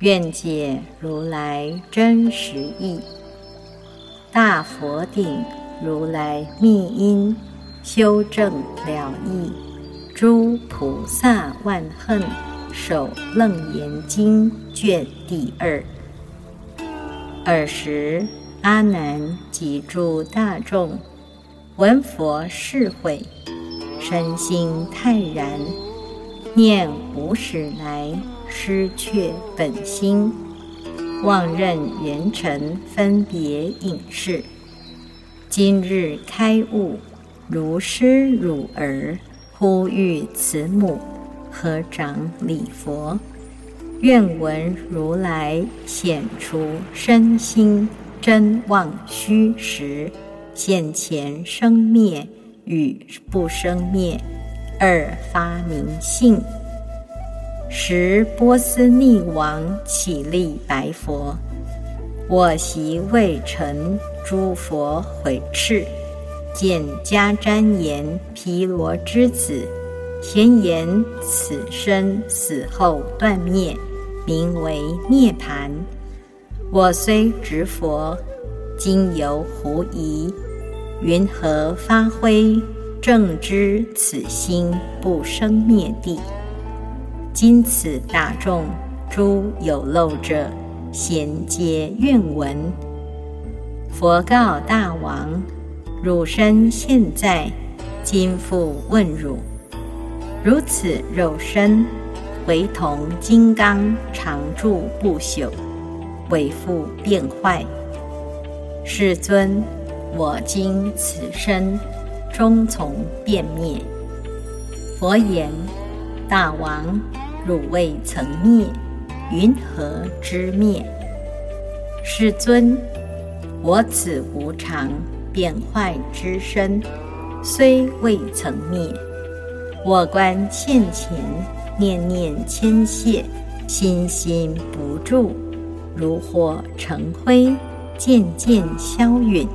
愿解如来真实义，大佛顶如来密因，修正了义，诸菩萨万恨，守楞严经卷第二。尔时，阿难及诸大众闻佛誓会，身心泰然，念无始来。失却本心，妄认缘尘分别影视。今日开悟，如师汝儿呼吁慈母，合掌礼佛，愿闻如来显出身心真妄虚实，现前生灭与不生灭二发明性。时波斯匿王起立白佛：“我昔未成诸佛毁斥，见迦旃延毗罗之子，前言此身死后断灭，名为涅盘。我虽执佛，今犹狐疑，云何发挥正知此心不生灭地？”今此大众诸有漏者，咸皆愿闻。佛告大王：汝身现在，今复问汝：如此肉身，唯同金刚常住不朽，为复变坏。世尊，我今此身终从变灭。佛言：大王。汝未曾灭，云何知灭？世尊，我此无常变坏之身，虽未曾灭，我观现前，念念牵谢，心心不住，如火成灰，渐渐消陨，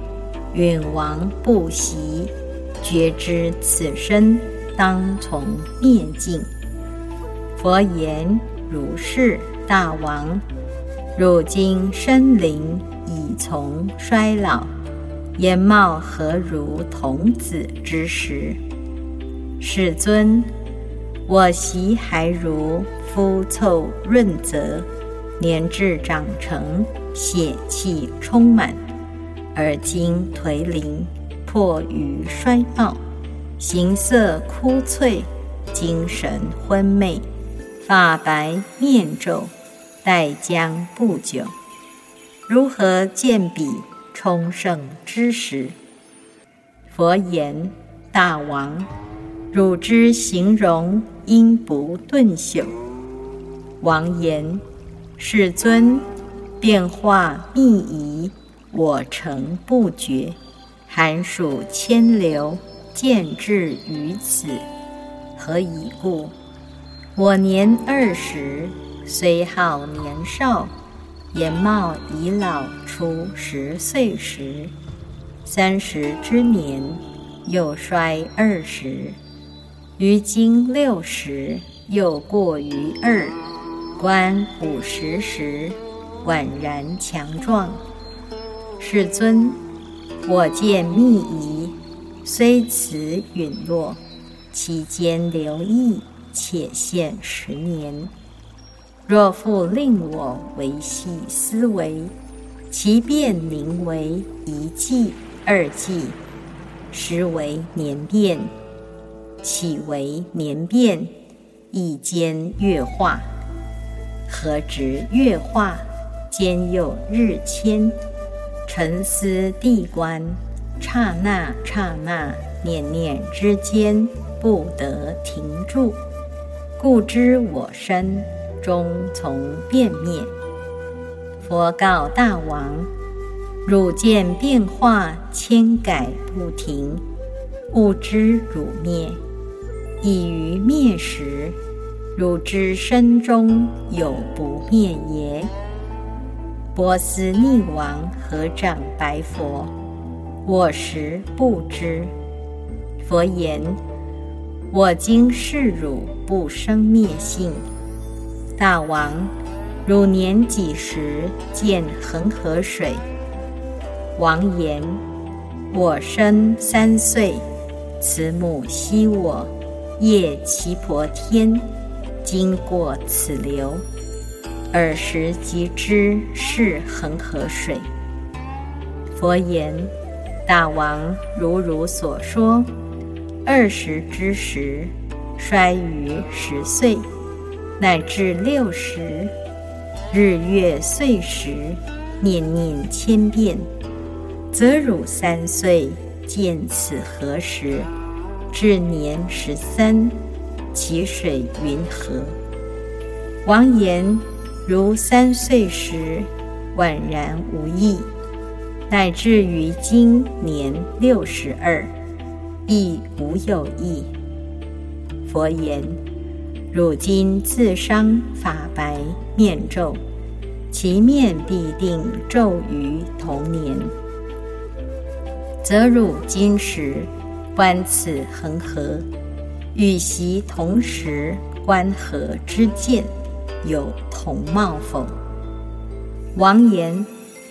陨亡不息，觉知此身当从灭尽。佛言：“如是，大王，如今身灵已从衰老，颜貌何如童子之时？世尊，我昔还如肤凑润泽，年至长成，血气充满，而今颓零，迫于衰貌，形色枯脆，精神昏昧。”发白面皱，待将不久，如何见彼充盛之时？佛言：大王，汝之形容应不顿朽。王言：世尊，变化密仪，我诚不觉。寒暑迁流，见至于此，何以故？我年二十，虽好年少，颜貌已老出十岁时；三十之年，又衰二十；于今六十，又过于二；观五十时，宛然强壮。世尊，我见密仪，虽此陨落，其间留意。且现十年，若复令我维系思维，其变宁为一季、二季，实为年变；岂为年变，一间月化？何值月化？兼又日迁？沉思地观，刹那刹那，念念之间，不得停住。故知我身终从变灭，佛告大王：“汝见变化千改不停，勿知汝灭。已于灭时，汝之身中有不灭耶？”波斯匿王合掌白佛：“我实不知。”佛言：“我今示汝不生灭性。大王，汝年几时见恒河水？”王言：“我生三岁，慈母昔我夜其婆天，经过此流。”尔时即知是恒河水。佛言：“大王，如汝所说，二十之时，衰于十岁，乃至六十，日月岁时，念念千变，则汝三岁见此何时？至年十三，其水云何？”王言。如三岁时，宛然无益；乃至于今年六十二，亦无有益。佛言：汝今自伤法白面皱，其面必定皱于同年，则汝今时观此恒河，与其同时观河之见。有同貌否？王言：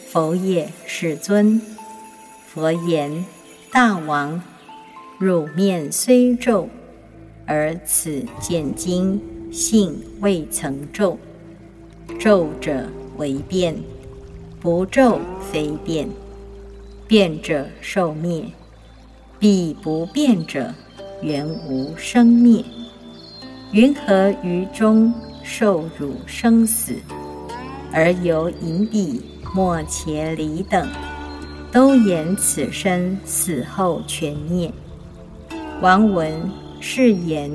佛也，世尊。佛言：大王，汝面虽皱，而此见经性未曾皱。皱者为变，不皱非变。变者受灭，彼不变者原无生灭。云何于中？受辱生死，而由隐蔽莫且离等，都言此身死后全灭。王闻是言，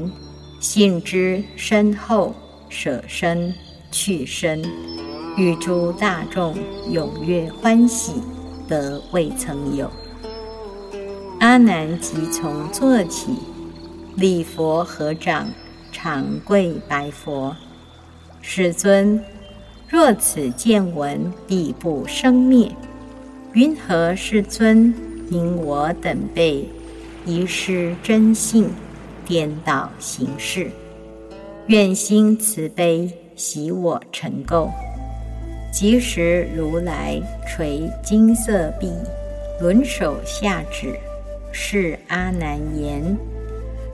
信之深厚舍身去身，与诸大众踊跃欢喜，得未曾有。阿难即从坐起，礼佛合掌，长跪白佛。世尊，若此见闻必不生灭，云何世尊因我等辈遗失真性，颠倒行事？愿心慈悲，喜我成垢。即时如来垂金色臂，轮手下指，是阿难言：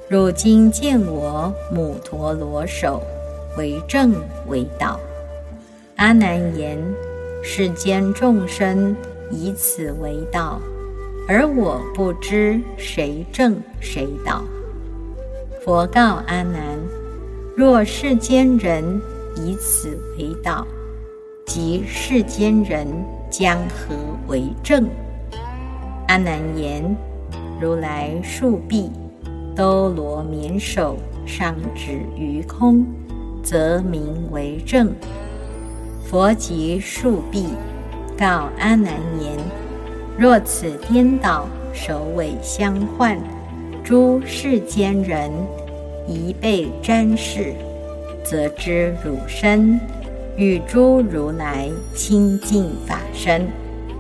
汝今见我母陀罗手。为正为道，阿难言：世间众生以此为道，而我不知谁正谁道。佛告阿难：若世间人以此为道，即世间人将何为正？阿难言：如来竖臂，兜罗绵手，上指于空。则名为正。佛即竖臂，告阿难言：若此颠倒，首尾相换，诸世间人一被沾饰，则知汝身与诸如来清净法身，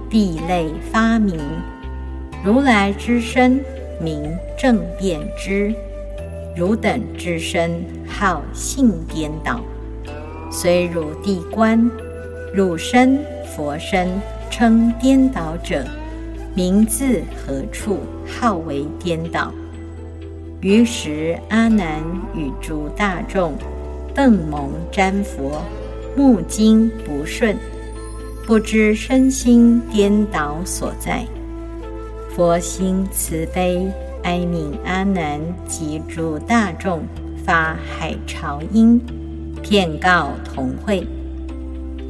地类发明。如来之身名正遍知。汝等之身好性颠倒，虽汝地观，汝身佛身称颠倒者，名字何处好为颠倒？于时阿难与诸大众瞪蒙瞻佛，目睛不顺，不知身心颠倒所在。佛心慈悲。哀悯阿难及诸大众发海潮音，遍告同会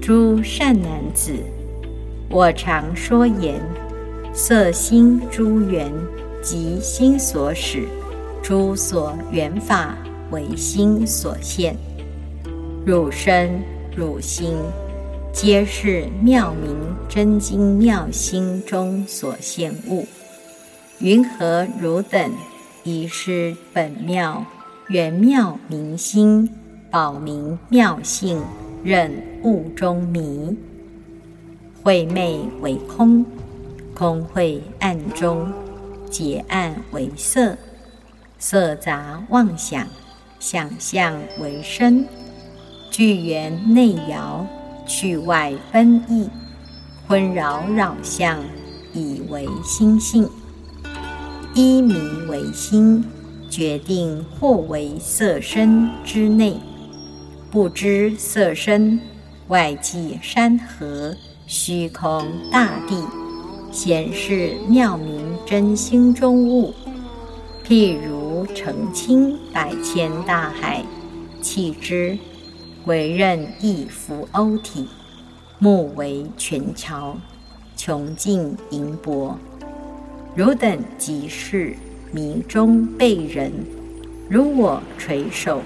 诸善男子。我常说言：色心诸缘即心所使，诸所缘法为心所现。汝身汝心，皆是妙明真经妙心中所现物。云何汝等已是本妙圆妙明心，保明妙性，任物中迷？晦昧为空，空晦暗中，结暗为色，色杂妄想，想象为身，聚缘内摇，去外奔逸，昏扰扰相，以为心性。依迷为心，决定或为色身之内，不知色身外即山河。虚空大地，显示妙明真心中物，譬如澄清百千大海，弃之为任一浮欧体，目为全桥，穷尽盈波。汝等即是迷中被人，如我垂手，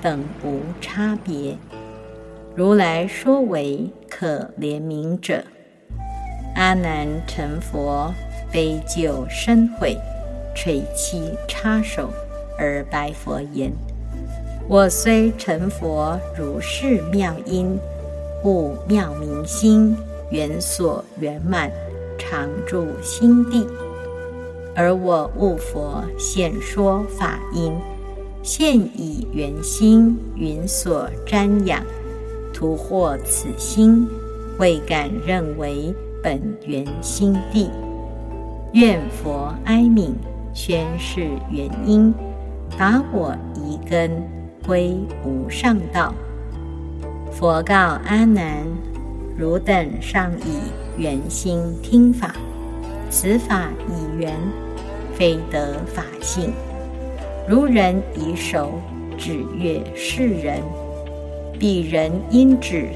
等无差别。如来说为可怜悯者，阿难成佛，悲救深悔，垂泣插手，而白佛言：“我虽成佛，如是妙因，悟妙明心，缘所圆满，常住心地。而我悟佛，现说法因，现以圆心，云所瞻仰。”徒获此心，未敢认为本源心地。愿佛哀悯，宣示原因，把我移根归无上道。佛告阿难：汝等尚以圆心听法，此法以圆，非得法性。如人以手指月世人。彼人因指，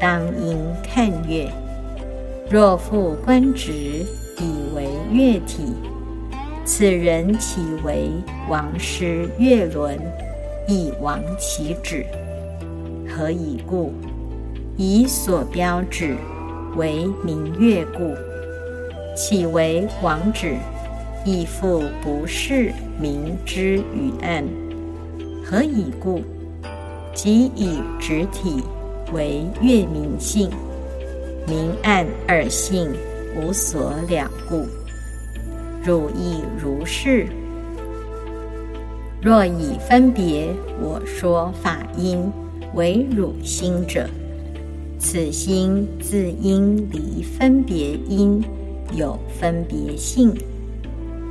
当应看月。若复观止，以为月体，此人岂为王师月轮，亦亡其止？何以故？以所标指为明月故，岂为王指？亦复不是明之与暗？何以故？即以直体为月明性，明暗二性无所两故，汝亦如是。若以分别我说法因为汝心者，此心自应离分别因有分别性。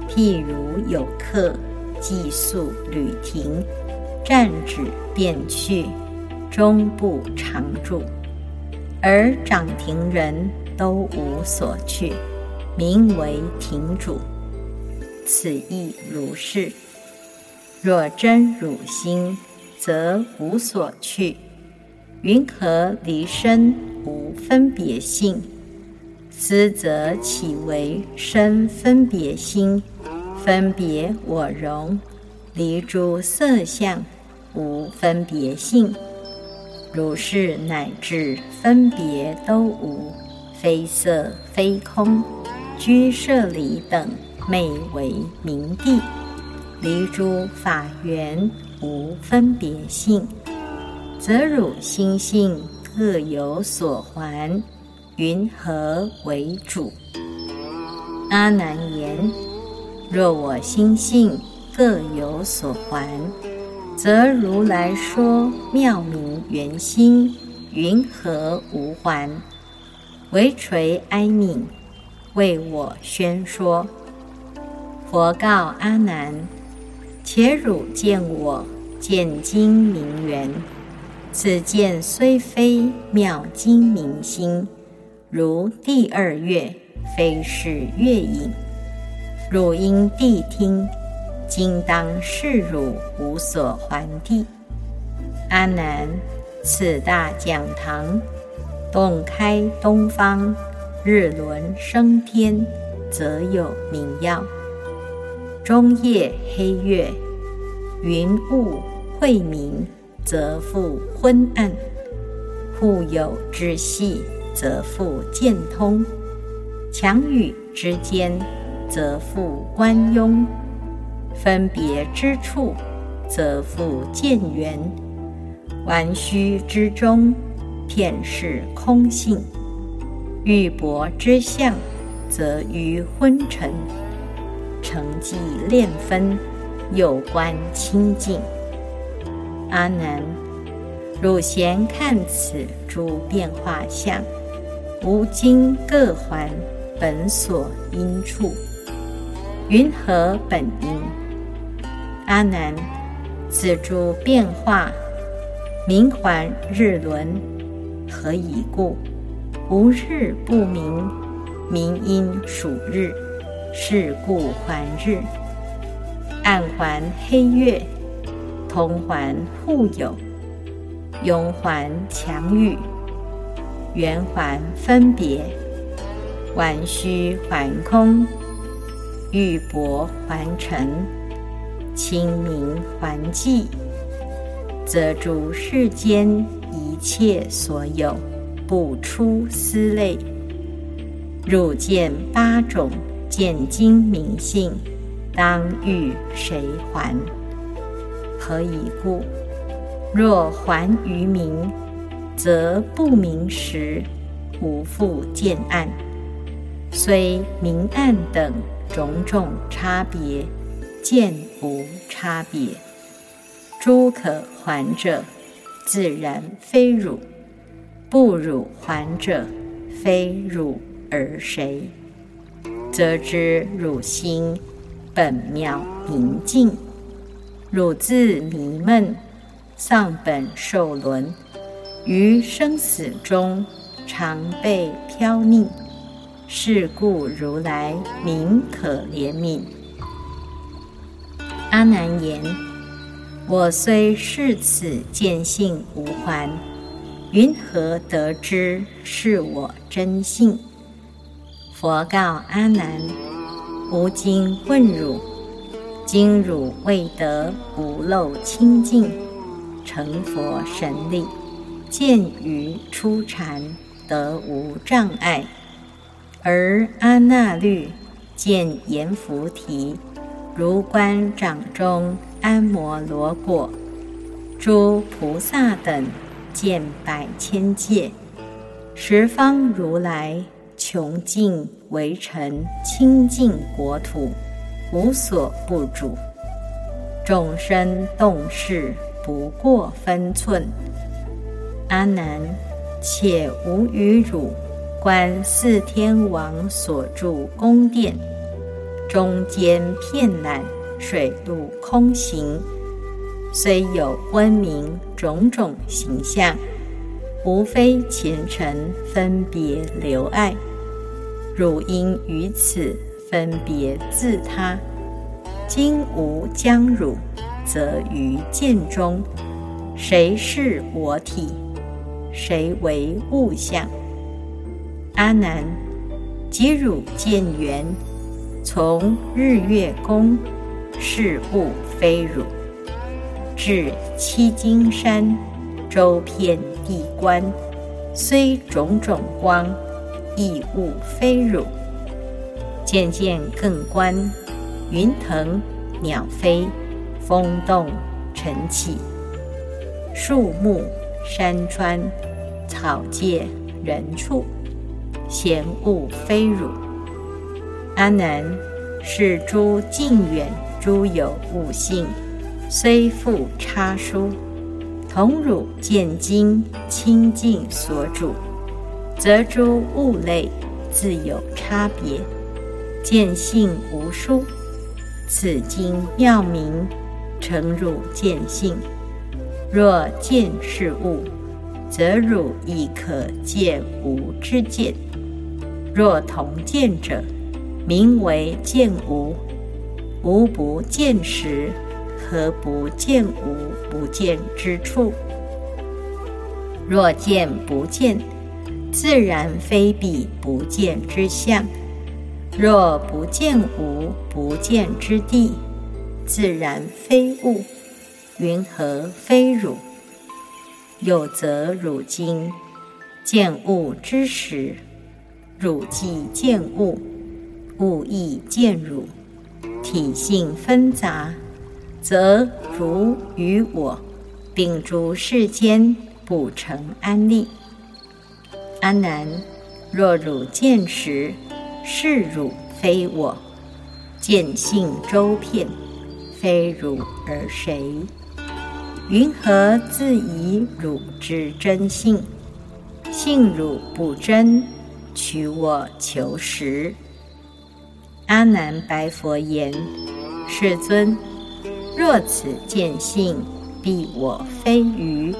譬如有客寄宿旅亭。暂止便去，终不常住；而掌亭人都无所去，名为亭主。此亦如是。若真汝心，则无所去。云何离身无分别性？思则岂为身分别心？分别我容，离诸色相。无分别性，如是乃至分别都无，非色非空，居舍离等，昧为明地，离诸法缘，无分别性，则汝心性各有所还，云何为主？阿难言：若我心性各有所还。则如来说妙明圆心，云何无还？唯垂哀悯，为我宣说。佛告阿难：且汝见我见经明圆，此见虽非妙经明心，如第二月，非是月影。汝因谛听。今当示汝无所还地，阿难，此大讲堂，洞开东方，日轮升天，则有明耀；中夜黑月，云雾晦明，则复昏暗。互有之隙，则复见通；强与之间，则复关庸；分别之处，则复见圆；玩虚之中，片是空性；玉帛之相，则于昏沉；成绩炼分，有观清净。阿难，汝闲看此诸变化相，无今各还本所因处，云何本因？阿难，此诸变化，明还日轮，何以故？无日不明，明因属日，是故还日。暗还黑月。同环互有，庸环强欲，圆环分别，玩虚还空，玉帛还尘，清明还寂，则诸世间一切所有，不出思类。汝见八种见精明性，当欲谁还？何以故？若还于明，则不明时无复见暗。虽明暗等种种差别，见无差别。诸可还者，自然非汝；不汝还者，非汝而谁？则知汝心本妙明净。汝自迷闷，丧本受轮，于生死中常被飘溺。是故如来名可怜悯。阿难言：我虽是此见性无还，云何得知是我真性？佛告阿难：吾今问汝。今汝未得无漏清净，成佛神力，见于初禅得无障碍；而阿那律见阎浮提，如观掌中安摩罗果，诸菩萨等见百千界，十方如来穷尽围城清净国土。无所不主，众生动事不过分寸。阿难，且无与汝观四天王所住宫殿，中间片览水陆空行，虽有昏明种种形象，无非前尘分别留爱。汝因于此。分别自他，今无将汝，则于见中，谁是我体？谁为物象？阿难，即汝见缘，从日月宫，是物非汝；至七金山，周遍地观，虽种种光，亦物非汝。渐渐更观，云腾鸟飞，风动尘起，树木山川草芥人畜，闲物非汝。阿难，是诸近远诸有物性，虽复差殊，同汝见经清净所主，则诸物类自有差别。见性无殊，此经妙明，成汝见性。若见是物，则汝亦可见无之见。若同见者，名为见无。无不见时，何不见无不见之处？若见不见，自然非彼不见之相。若不见无不见之地，自然非物，云何非汝？有则汝今见物之时，汝即见物，物亦见汝。体性纷杂，则汝与我，并诸世间不成安立。阿难，若汝见时，是汝非我，见性周遍，非汝而谁？云何自疑汝之真性？性汝不真，取我求实。阿难白佛言：“世尊，若此见性，必我非余。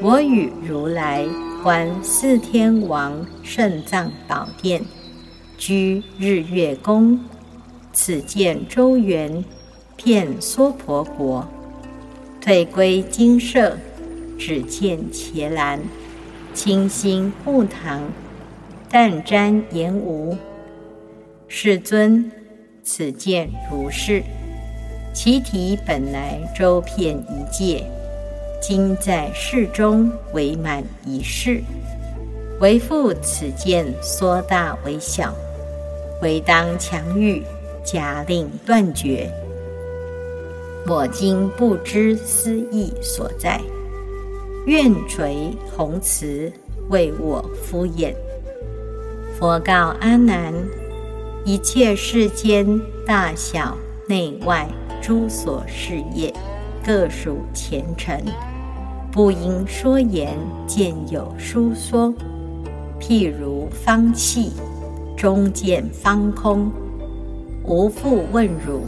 我与如来观四天王圣藏宝殿，居日月宫。此见周圆，遍娑婆国。退归精舍，只见伽蓝，清心护堂，但瞻言无。”世尊，此见如是。其体本来周遍一界，今在世中为满一世。为复此见缩大为小，唯当强欲，假令断绝。我今不知思义所在，愿垂弘慈为我敷衍。佛告阿难。一切世间大小内外诸所事业，各属前尘，不应说言，见有书说。譬如方器，中见方空。无复问汝：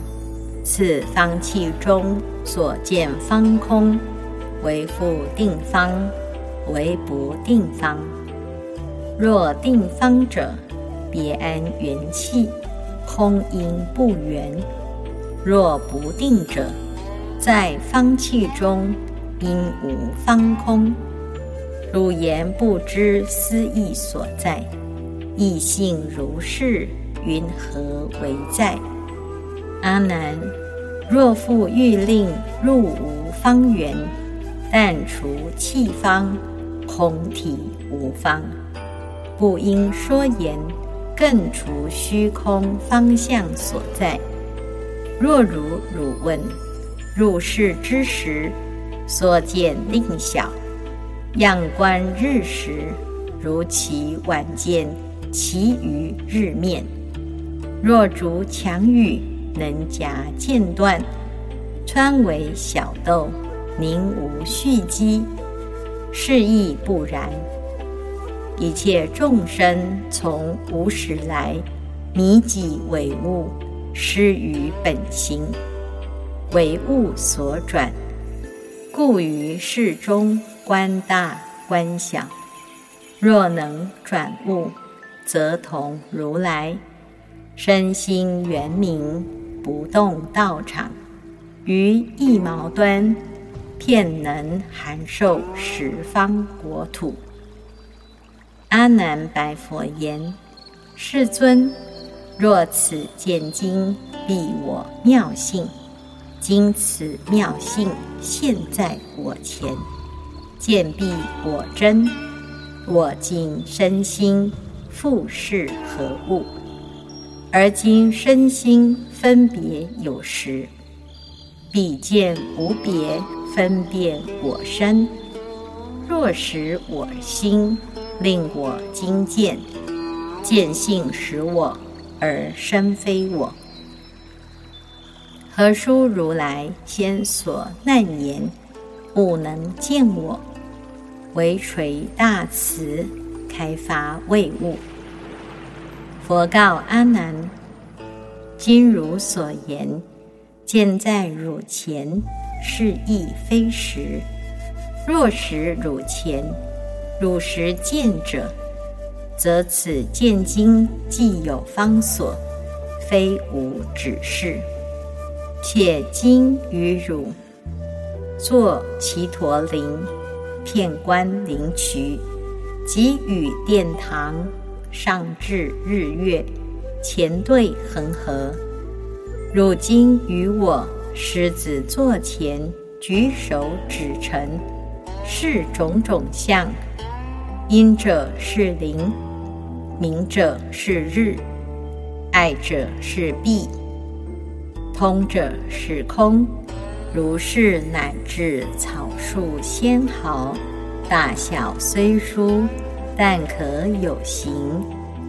此方器中所见方空，为复定方，为不定方？若定方者，别安元气，空因不圆；若不定者，在方气中因无方空。汝言不知思义所在，异性如是，云何为在？阿难，若复欲令入无方圆，但除气方，空体无方，不应说言。更除虚空方向所在。若如汝问入世之时，所见令小，仰观日时，如其晚见其余日面。若逐强雨，能夹间断，穿为小豆，宁无蓄积？是亦不然。一切众生从无始来，迷己为物，失于本心，为物所转，故于世中观大观小。若能转物，则同如来，身心圆明，不动道场，于一毛端，遍能含受十方国土。阿难白佛言：“世尊，若此见经，必我妙性。今此妙性现在我前，见必我真。我今身心复是何物？而今身心分别有时，彼见无别分辨我身。若识我心。”令我今见，见性使我，而身非我。何殊如来先所难言，吾能见我，唯垂大慈，开发未悟。佛告阿难：今汝所言，见在汝前，是亦非实。若实汝前，汝识见者，则此见经既有方所，非无指示。且今于汝作其陀林，片观灵渠，即与殿堂，上至日月，前对恒河。汝今于我狮子座前，举手指陈，是种种相。阴者是灵，明者是日，爱者是弊，通者是空。如是乃至草树纤毫，大小虽殊，但可有形，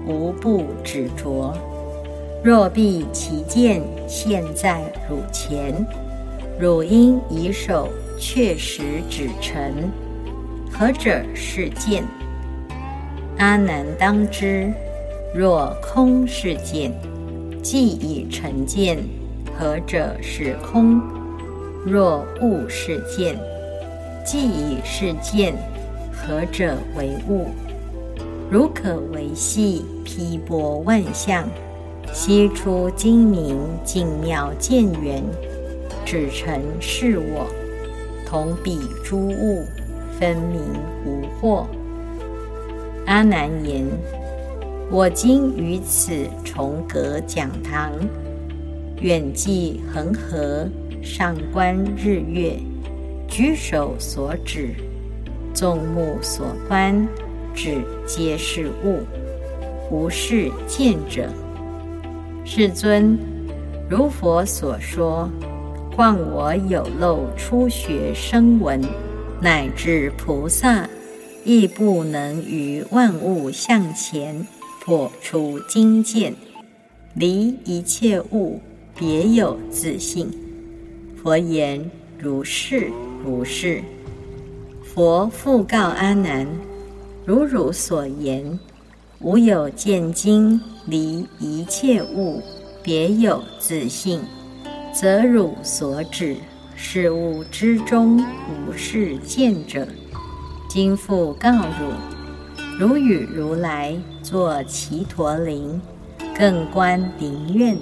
无不执着。若必其见现在汝前，汝应以手确实指陈。何者是见？阿难当知，若空是见，即已成见。何者是空？若物是见，即已是见。何者为物？如可维系披波万象，悉出精明净妙见缘，只成是我，同彼诸物，分明无惑。阿难言：我今于此重阁讲堂，远寄恒河，上观日月，举手所指，众目所观，指皆是物，无是见者。世尊，如佛所说，况我有漏初学声闻，乃至菩萨。亦不能于万物向前破除精见，离一切物别有自性。佛言：如是如是。佛复告阿难：如汝所言，无有见经离一切物别有自性，则汝所指事物之中无是见者。今复告汝：如与如来作其陀林，更观林苑，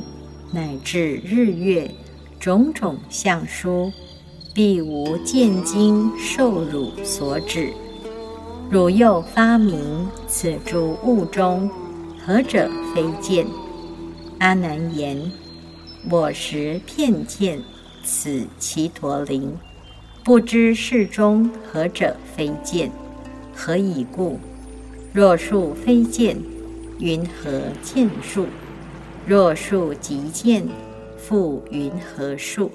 乃至日月种种相殊，必无见经受汝所指。汝又发明此诸物中，何者非见？阿难言：我实片见此其陀林。不知事中何者非见？何以故？若树非见，云何见树？若树即见，复云何树？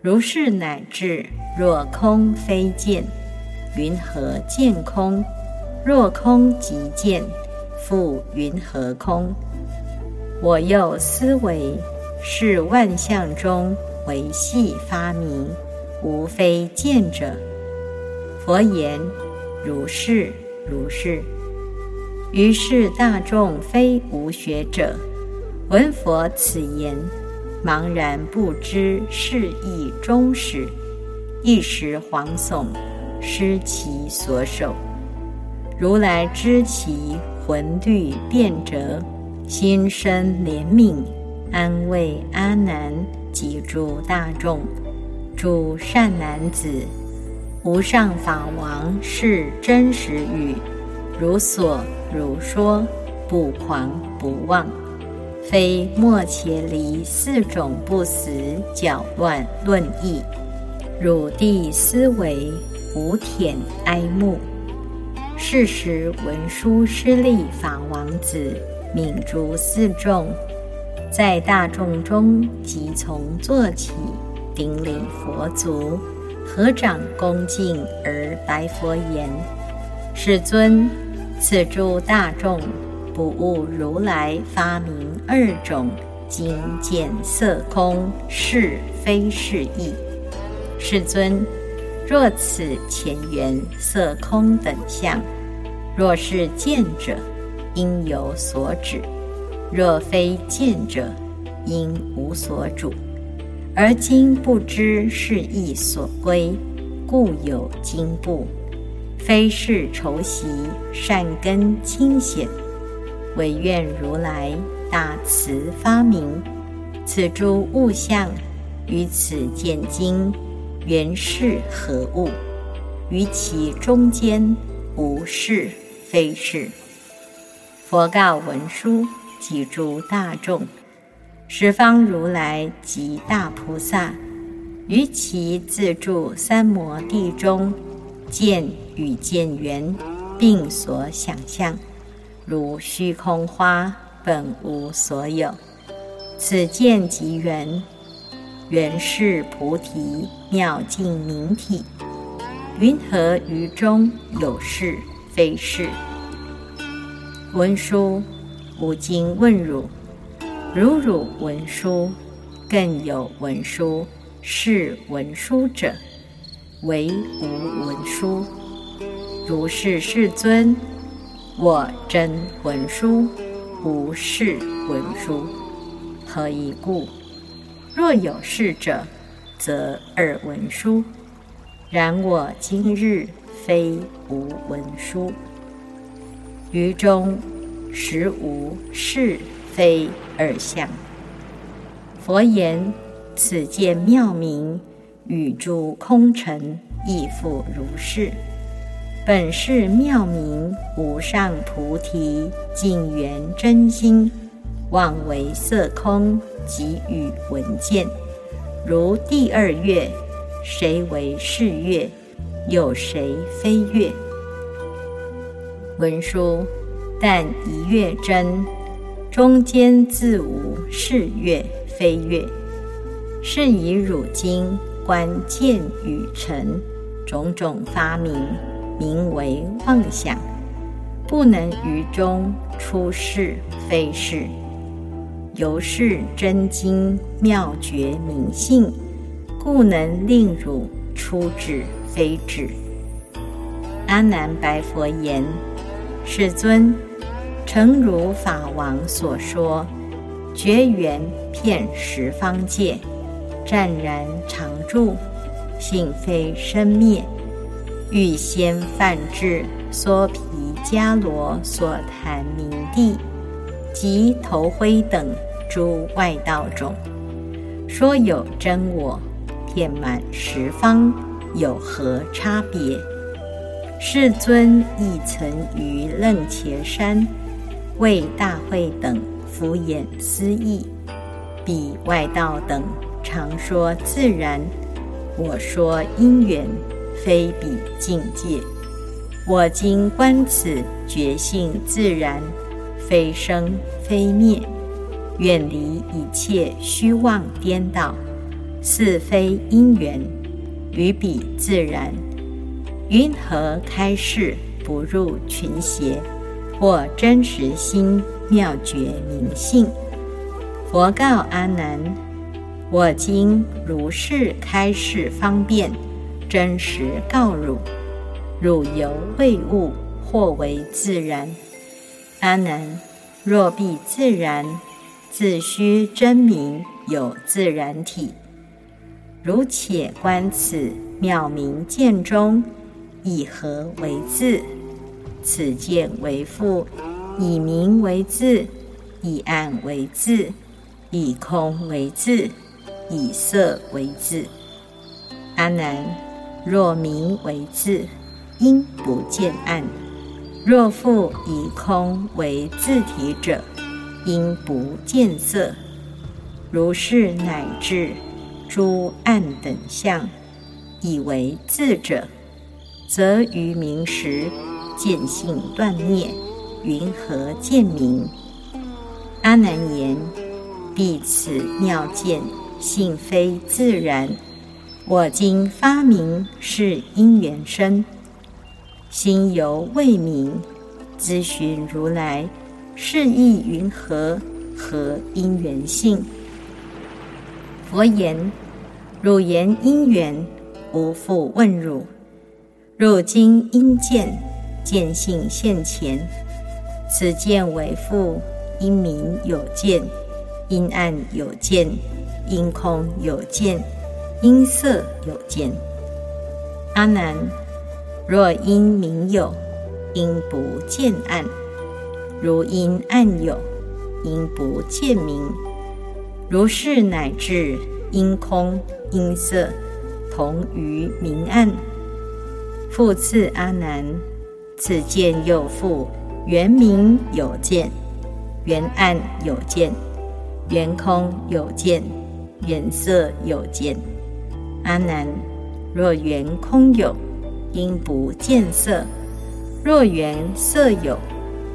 如是乃至若空非见，云何见空？若空即见，复云何空？我又思维是万象中为系发明。无非见者，佛言：如是如是。于是大众非无学者，闻佛此言，茫然不知是义终始，一时惶悚，失其所守。如来知其魂律变折，心生怜悯，安慰阿难及诸大众。诸善男子，无上法王是真实语，如所如说，不狂不妄，非莫切离四种不死搅乱论议。汝弟思维，无舔哀慕。是时文殊师利法王子敏诸四众，在大众中即从坐起。顶礼佛足，合掌恭敬而白佛言：“世尊，此诸大众不悟如来发明二种精见色空是非是义。世尊，若此前缘色空等相，若是见者，应有所指；若非见者，应无所主。”而今不知是意所归，故有惊怖。非是愁习善根清显，唯愿如来大慈发明此诸物象，于此见经原是何物？于其中间无是非是。佛告文殊及诸大众。十方如来及大菩萨，于其自住三摩地中，见与见缘，并所想象，如虚空花，本无所有。此见即缘，缘是菩提妙境明体。云何于中有是非是？文殊，吾今问汝：如汝文殊，更有文殊，是文殊者，为无文殊。如是世尊，我真文殊，无是文殊。何以故？若有是者，则二文殊。然我今日非无文殊，于中实无是非二相。佛言：此见妙明，与诸空尘亦复如是。本是妙明无上菩提净圆真心，妄为色空，即与闻见，如第二月。谁为是月？有谁非月？文殊，但一月真，中间自无是月非月。是以汝今观见与尘种种发明，名为妄想，不能于中出是非是。由是真经妙觉明性。故能令汝出止非止。阿难白佛言：“世尊，诚如法王所说，绝缘遍十方界，湛然常住，性非生灭。欲先梵志娑毗迦罗所谈明地，及头灰等诸外道种，说有真我。”遍满十方，有何差别？世尊亦曾于楞伽山为大会等敷衍思议，彼外道等常说自然，我说因缘，非彼境界。我今观此觉性自然，非生非灭，远离一切虚妄颠倒。是非因缘，与彼自然，云何开示不入群邪？或真实心妙觉明性？佛告阿难：我今如是开示方便，真实告汝：汝犹未悟，或为自然。阿难，若必自然，自须真名有自然体。如且观此妙明见中，以何为字？此见为父，以明为字，以暗为字，以空为字，以色为字。阿难，若明为字，因不见暗；若复以空为字体者，因不见色。如是乃至。诸暗等相，以为字者，则于明时见性断灭，云何见明？阿难言：彼此妙见，性非自然。我今发明是因缘生，心犹未明，咨询如来，是意云何？何因缘性？佛言：“汝言因缘，无复问汝。汝今因见，见性现前，此见为父，因明有见，因暗有见，因空有见，因色有见。阿难，若因明有，因不见暗；如因暗有，因不见明。”如是乃至因空因色同于明暗。复次阿难，此见又复原明有见，原暗有见，原空有见，原色有见。阿难，若圆空有，因不见色；若缘色有，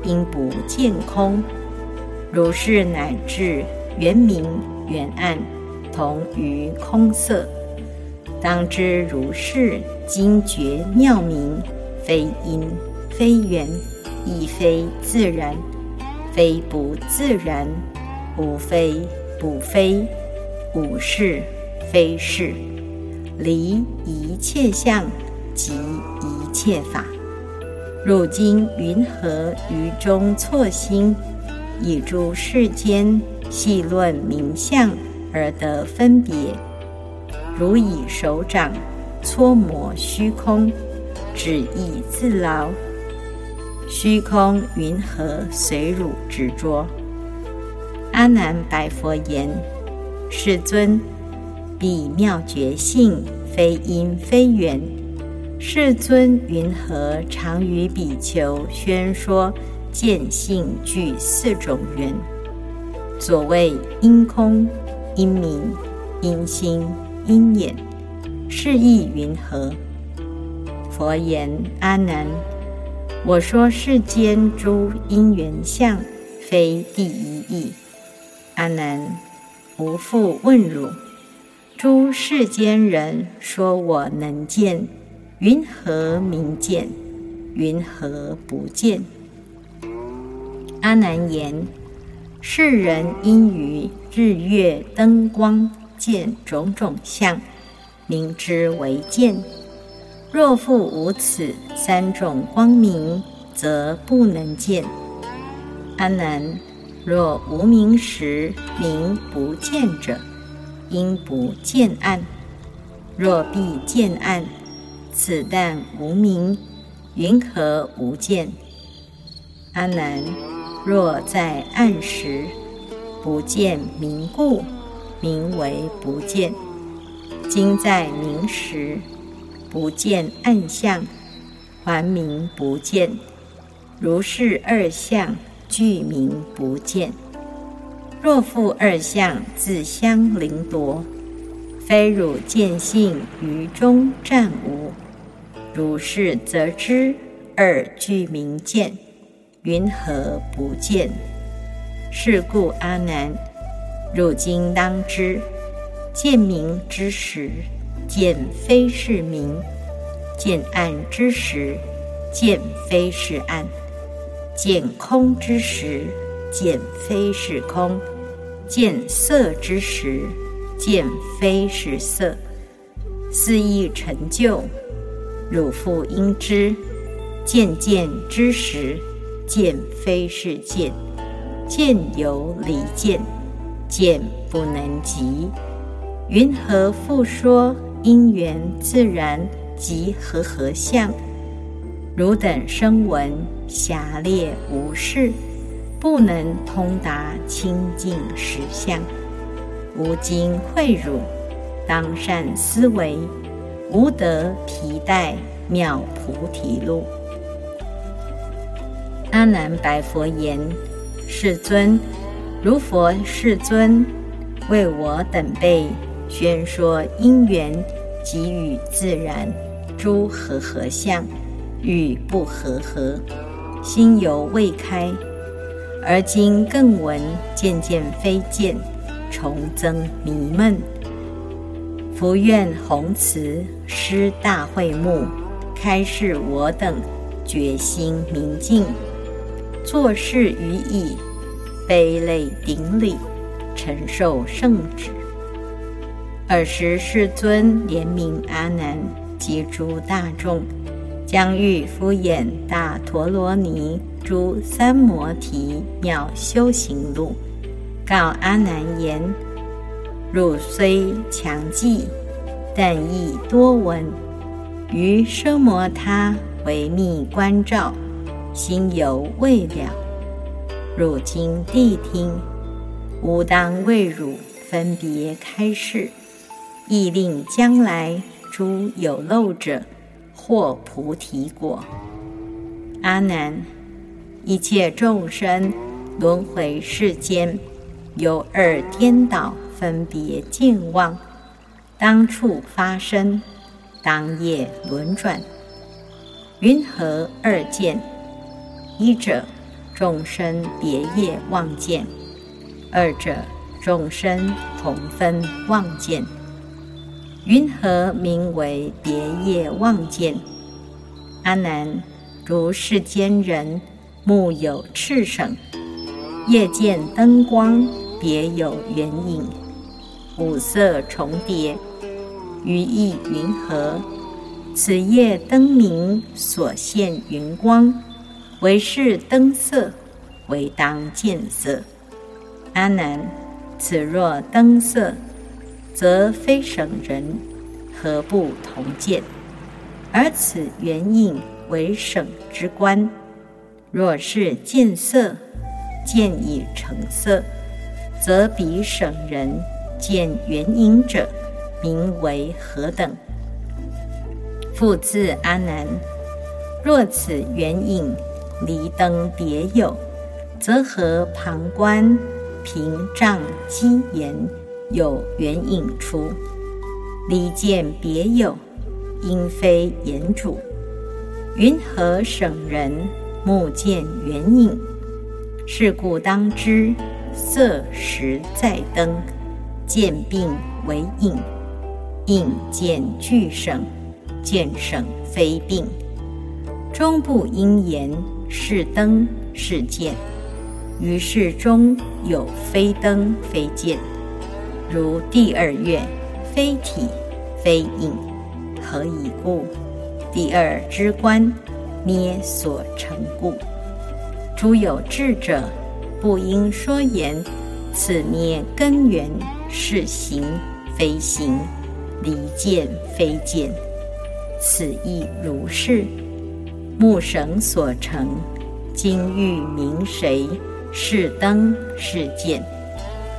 应不见空。如是乃至圆明圆暗，同于空色。当知如是精绝妙明，非因非缘，亦非自然，非不自然，无非不非，无是非是，离一切相，即一切法。汝今云何于中错心，以诸世间细论名相而得分别？如以手掌搓磨虚空，只意自劳。虚空云何随汝执着？阿难白佛言：“世尊，彼妙觉性，非因非缘。世尊云何常于比丘宣说见性具四种缘？所谓因空、因明、因心。”因眼，是意云何？佛言：阿难，我说世间诸因缘相，非第一义。阿难，无复问汝：诸世间人说我能见，云何明见？云何不见？阿难言：世人因于日月灯光。见种种相，名之为见。若复无此三种光明，则不能见。阿难，若无明时，名不见者，因不见暗；若必见暗，此但无明，云何无见？阿难，若在暗时，不见明故。名为不见，今在明时不见暗相，还名不见。如是二相俱名不见。若复二相自相凌夺，非汝见性于中暂无。如是则知二俱名见，云何不见？是故阿难。汝今当知，见明之时，见非是明；见暗之时，见非是暗；见空之时，见非是空；见色之时，见非是色。四意成就，汝复应知：见见之时，见非是见；见有离见。见不能及，云何复说因缘自然及和合相？汝等声闻狭劣无事，不能通达清净实相。吾今会汝，当善思维，无得皮带妙菩提路。阿难白佛言：世尊。如佛世尊为我等辈宣说因缘给予自然诸和合相与不和合，心犹未开，而今更闻渐渐非见，重增迷闷。福愿弘慈施大会目，开示我等决心明净，作事于意。悲泪顶礼，承受圣旨。尔时世尊怜悯阿难及诸大众，将欲敷衍大陀罗尼诸三摩提妙修行路，告阿难言：汝虽强记，但亦多闻。于奢摩他为密观照，心犹未了。汝今谛听，吾当为汝分别开示，亦令将来诸有漏者获菩提果。阿难，一切众生轮回世间，有二颠倒分别见望，当处发生，当夜轮转。云何二见？一者众生别业妄见，二者众生同分妄见。云何名为别业妄见？阿难，如世间人目有赤省，夜见灯光别有圆影，五色重叠，于意云何？此夜灯明所现云光，为是灯色，为当见色。阿难，此若灯色。则非省人，何不同见？而此缘影为省之观。若是见色，见已成色，则彼省人见缘影者，名为何等？复次，阿难，若此缘影离灯别有，则何旁观屏障机言？有缘影出，离见别有，因非言主。云何省人目见缘影？是故当知，色实在灯，见病为影，影见俱省，见省非病。终不应言是灯是见，于是中有非灯非见。如第二月，非体非影，何以故？第二之观，捏所成故。诸有智者，不应说言。此捏根源是行非行，离见非见。此亦如是。木绳所成，金玉名谁？是灯是剑。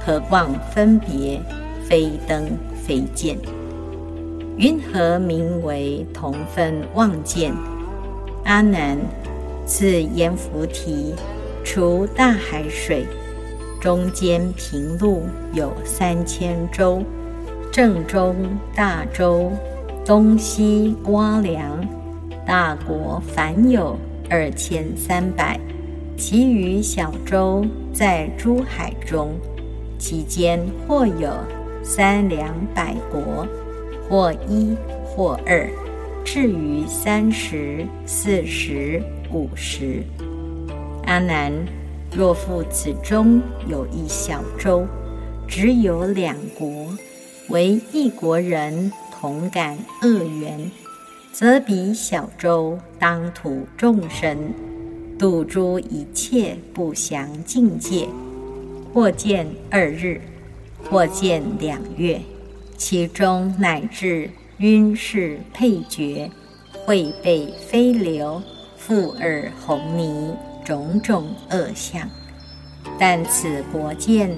何况分别，非灯非见，云何名为同分妄见？阿难，此阎浮提除大海水，中间平陆有三千洲，正中大洲，东西瓜梁，大国凡有二千三百，其余小洲在诸海中。其间或有三两百国，或一或二，至于三十、四十、五十。阿难，若复此中有一小洲，只有两国，为一国人同感恶缘，则彼小洲当土众生，度诸一切不祥境界。或见二日，或见两月，其中乃至晕视配角，会背飞流，覆耳红泥，种种恶相。但此国见，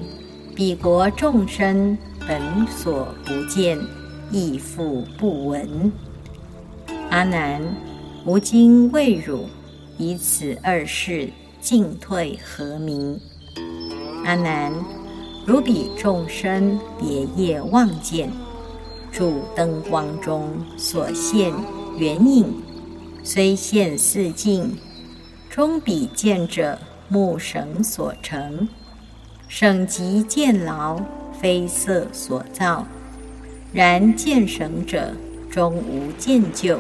彼国众生本所不见，亦复不闻。阿难，吾今未汝以此二事进退何名？阿难，如彼众生别业妄见，住灯光中所现缘影，虽现似镜，终彼见者目绳所成，绳即见牢，非色所造。然见绳者，终无见旧。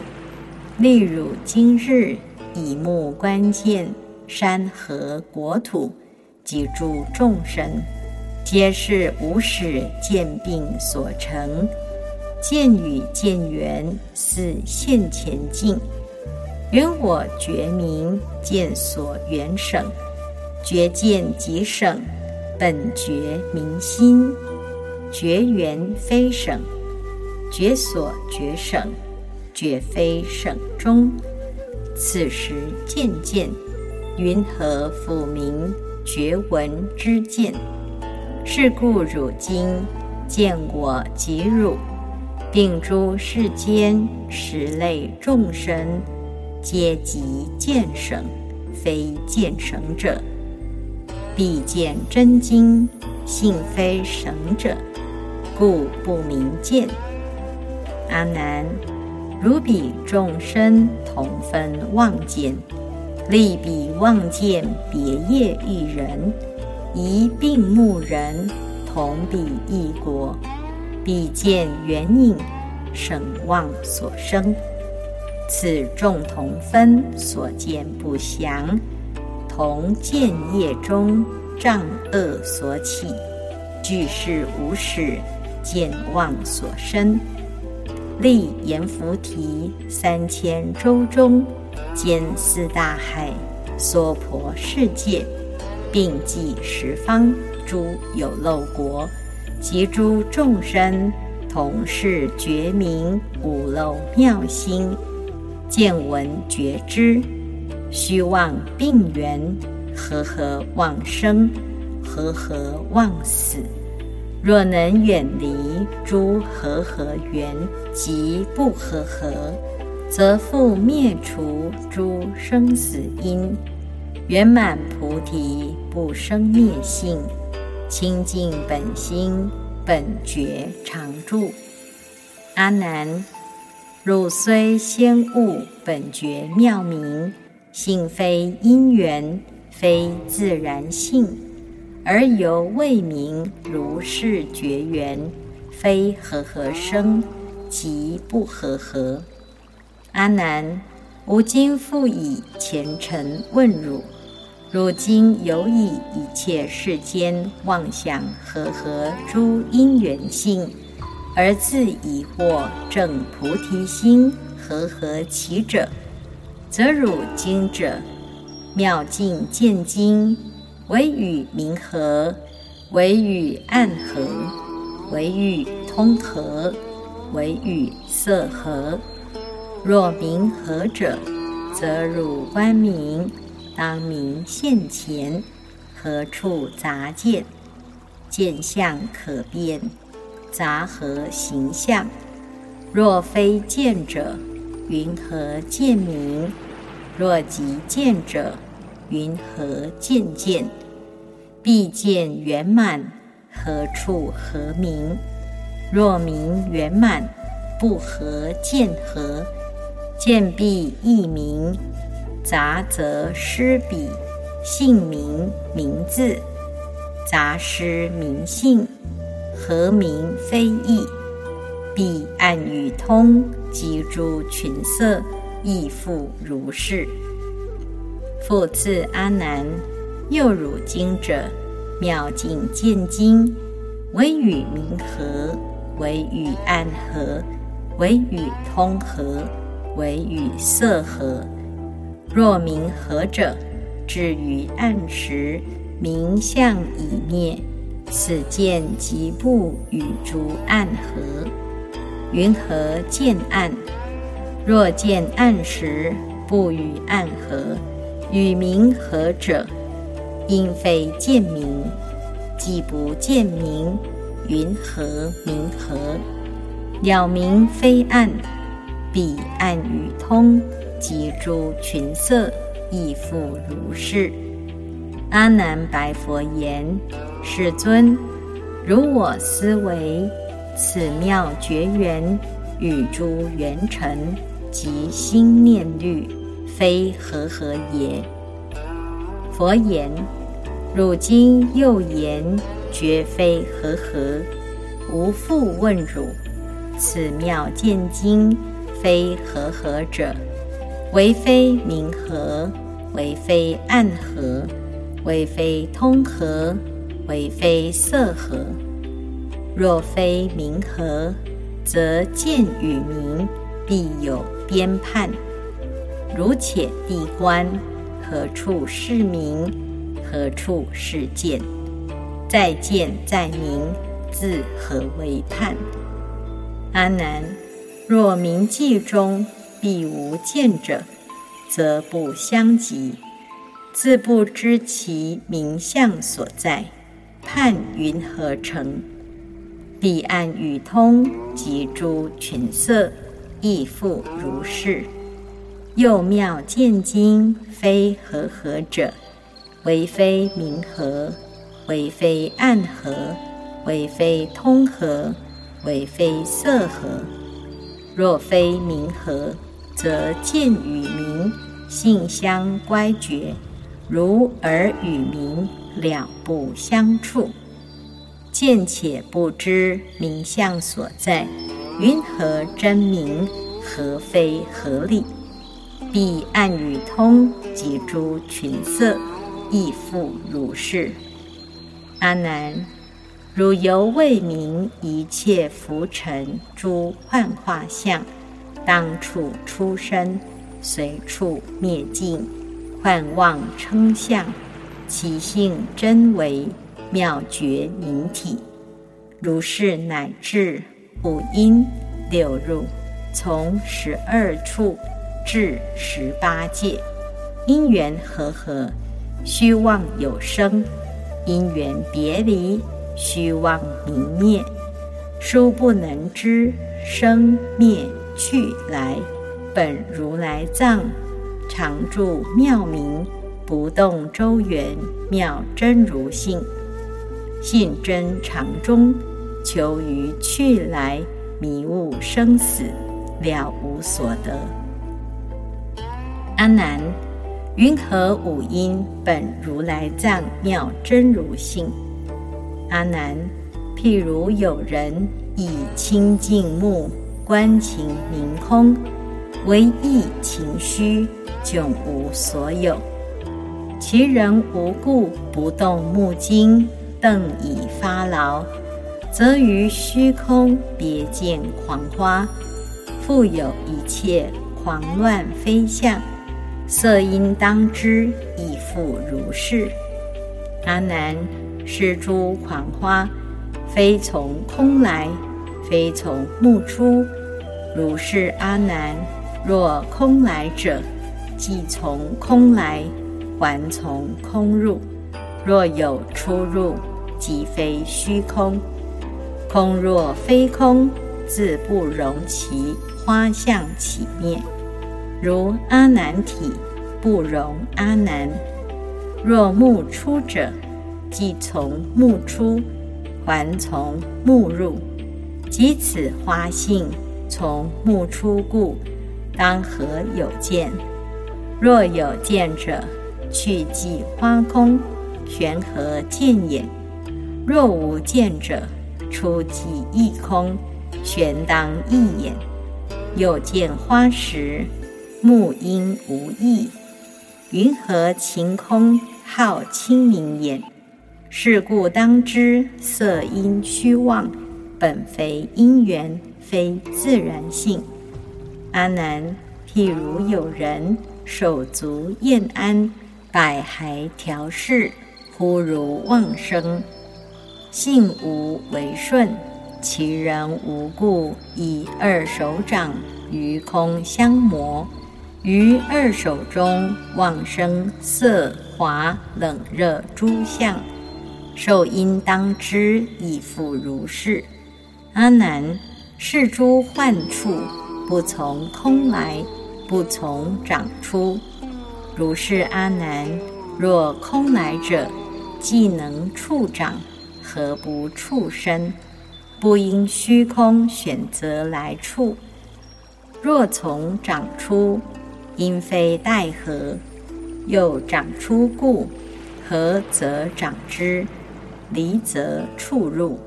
例如今日以目观见山河国土。及诸众生，皆是无始见病所成，见与见缘似现前境。缘我觉明见所缘省，觉见即省，本觉明心，觉缘非省，觉所觉省，觉非省中。此时渐渐，云何复明？觉闻之见，是故汝今见我及汝，并诸世间十类众生，皆即见省，非见省者，必见真经，性非省者，故不明见。阿难，如彼众生同分妄见，利彼望见别业一人，一病目人同彼异国，彼见缘影，省望所生。此众同分所见不详，同见业中障恶所起，具是无始见妄所生。立阎浮提三千洲中，兼四大海，娑婆世界，并济十方诸有漏国，及诸众生，同是觉明无漏妙心，见闻觉知，虚妄病缘，和合妄生，和合妄死。若能远离诸和合缘及不和合，则复灭除诸生死因，圆满菩提不生灭性，清净本心本觉常住。阿难，汝虽先悟本觉妙明，性非因缘，非自然性。而犹未明如是觉缘，非和合生，即不和合。阿难，吾今复以前尘问汝：汝今有以一切世间妄想和合诸因缘性，而自疑惑正菩提心和合其者，则汝今者妙境见经。唯与明和，唯与暗合，唯与通和，唯与色合。若明何者，则汝观明，当明现前，何处杂见？见相可辨，杂合形象。若非见者，云何见明？若即见者？云何见见？必见圆满，何处何明？若明圆满，不合见合，见必异明。杂则失彼，姓名名字，杂失名姓，何名非异？彼暗语通，即诸群色，亦复如是。复次，阿难，又汝经者，妙境见经，唯与明和，唯与暗合，唯与通和，为与色合。若明和者，至于暗时，明相已灭，此见即不与诸暗合。云何见暗？若见暗时，不与暗合。与明合者，因非见明；既不见明，云何明合？了明非暗，彼暗与通，即诸群色，亦复如是。阿难白佛言：“世尊，如我思维，此妙绝缘与诸缘尘及心念虑。”非和合也。佛言：汝今又言绝非和合，吾复问汝：此妙见经非和合者，为非明和，为非暗和，为非通和，为非色和。若非明和，则见与明必有边判。如且地观，何处是明？何处是见？再见再明，自何为判？阿难，若明记中必无见者，则不相及。自不知其名相所在，判云何成？彼岸与通及诸群色，亦复如是。又妙见经非和合者，为非明和，为非暗合，为非通和，为非色和。若非明和，则见与名性相乖绝，如耳与名两不相触。见且不知名相所在，云何真名？何非合理？彼暗与通及诸群色，亦复如是。阿难，汝犹未明一切浮尘诸幻化相，当处出生，随处灭尽，幻妄称相，其性真为妙觉明体。如是乃至五阴六入，从十二处至十八界，因缘和合，虚妄有生；因缘别离，虚妄明灭。殊不能知生灭去来，本如来藏常住妙明，不动周圆妙真如性。现真常中，求于去来，迷悟生死，了无所得。阿难，云何五音本如来藏妙真如性？阿难，譬如有人以清净目观情明空，唯意情虚，迥无所有。其人无故不动目睛。瞪以发劳，则于虚空别见狂花，复有一切狂乱非相，色应当知亦复如是。阿难，是诸狂花，非从空来，非从目出。如是阿难，若空来者，即从空来，还从空入。若有出入，即非虚空。空若非空，自不容其花相起灭。如阿难体，不容阿难。若目出者，即从目出，还从目入。即此花性，从目出故，当何有见？若有见者，去即花空。玄何见也？若无见者，出即异空，玄当异眼。又见花时，目因无异。云何晴空好清明眼？是故当知色因虚妄，本非因缘，非自然性。阿难，譬如有人手足厌安，百骸调适。忽如妄生，性无为顺，其人无故以二手掌于空相磨，于二手中妄生色华冷热诸相，受因当知亦复如是。阿难，是诸幻处不从空来，不从长出。如是阿难，若空来者。既能触长，何不触身？不因虚空选择来处。若从长出，因非待何？又长出故，何则长之，离则触入。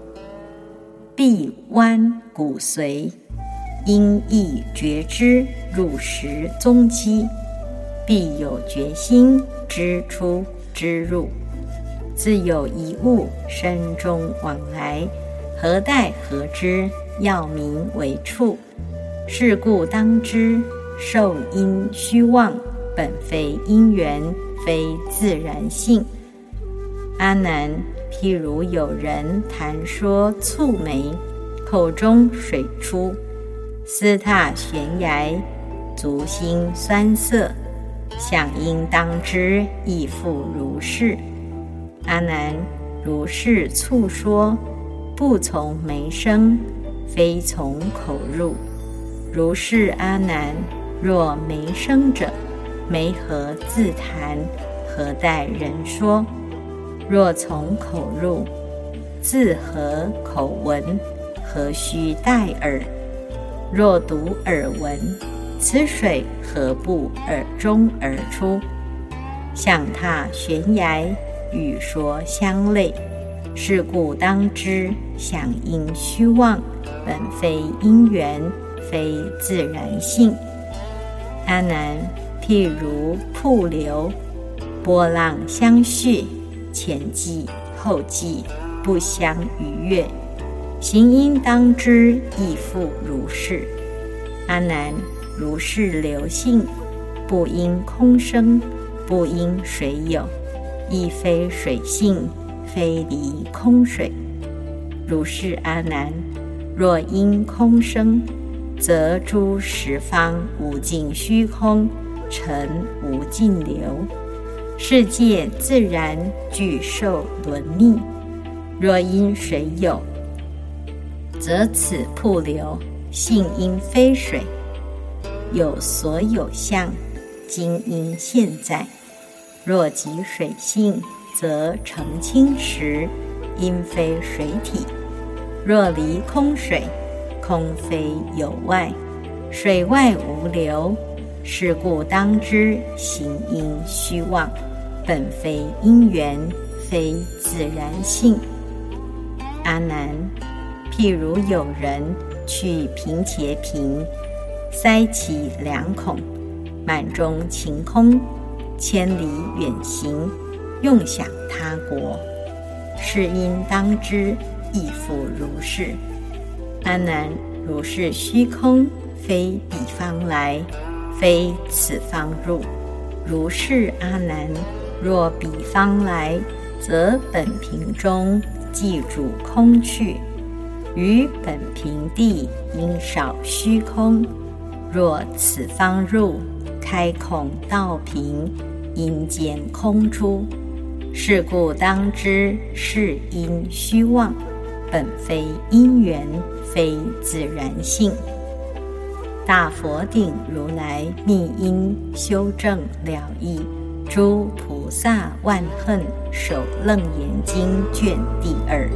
臂弯骨髓，因意觉知入实踪迹，必有决心知出知入。自有一物身中往来，何待何之？要名为处。是故当知，受因虚妄，本非因缘，非自然性。阿难，譬如有人谈说蹙眉，口中水出，思踏悬崖，足心酸涩，想应当知，亦复如是。阿难，如是处说，不从眉生，非从口入。如是阿难，若眉生者，眉何自谈？何待人说？若从口入，自何口闻？何须待耳？若独耳闻，此水何不耳中而出？象踏悬崖，语说相类。是故当知，响应虚妄，本非因缘，非自然性。阿难，譬如瀑流，波浪相续，前继后继，不相逾越。行因当知，亦复如是。阿难，如是流性，不因空生，不因水有，亦非水性。非离空水，如是阿难。若因空生，则诸十方无尽虚空成无尽流，世界自然具受轮逆。若因水有，则此瀑流性因非水，有所有相，今因现在。若即水性。则成清时，因非水体；若离空水，空非有外，水外无流。是故当知行因虚妄，本非因缘，非自然性。阿难，譬如有人去贫且贫，塞其两孔，满中晴空，千里远行。用享他国，是因当知，亦复如是。阿难，如是虚空，非彼方来，非此方入。如是阿难，若彼方来，则本瓶中即主空去，于本瓶地应少虚空。若此方入，开孔道瓶，应见空出。是故当知，是因虚妄，本非因缘，非自然性。大佛顶如来密因修正了义，诸菩萨万恨，手楞严经卷第二。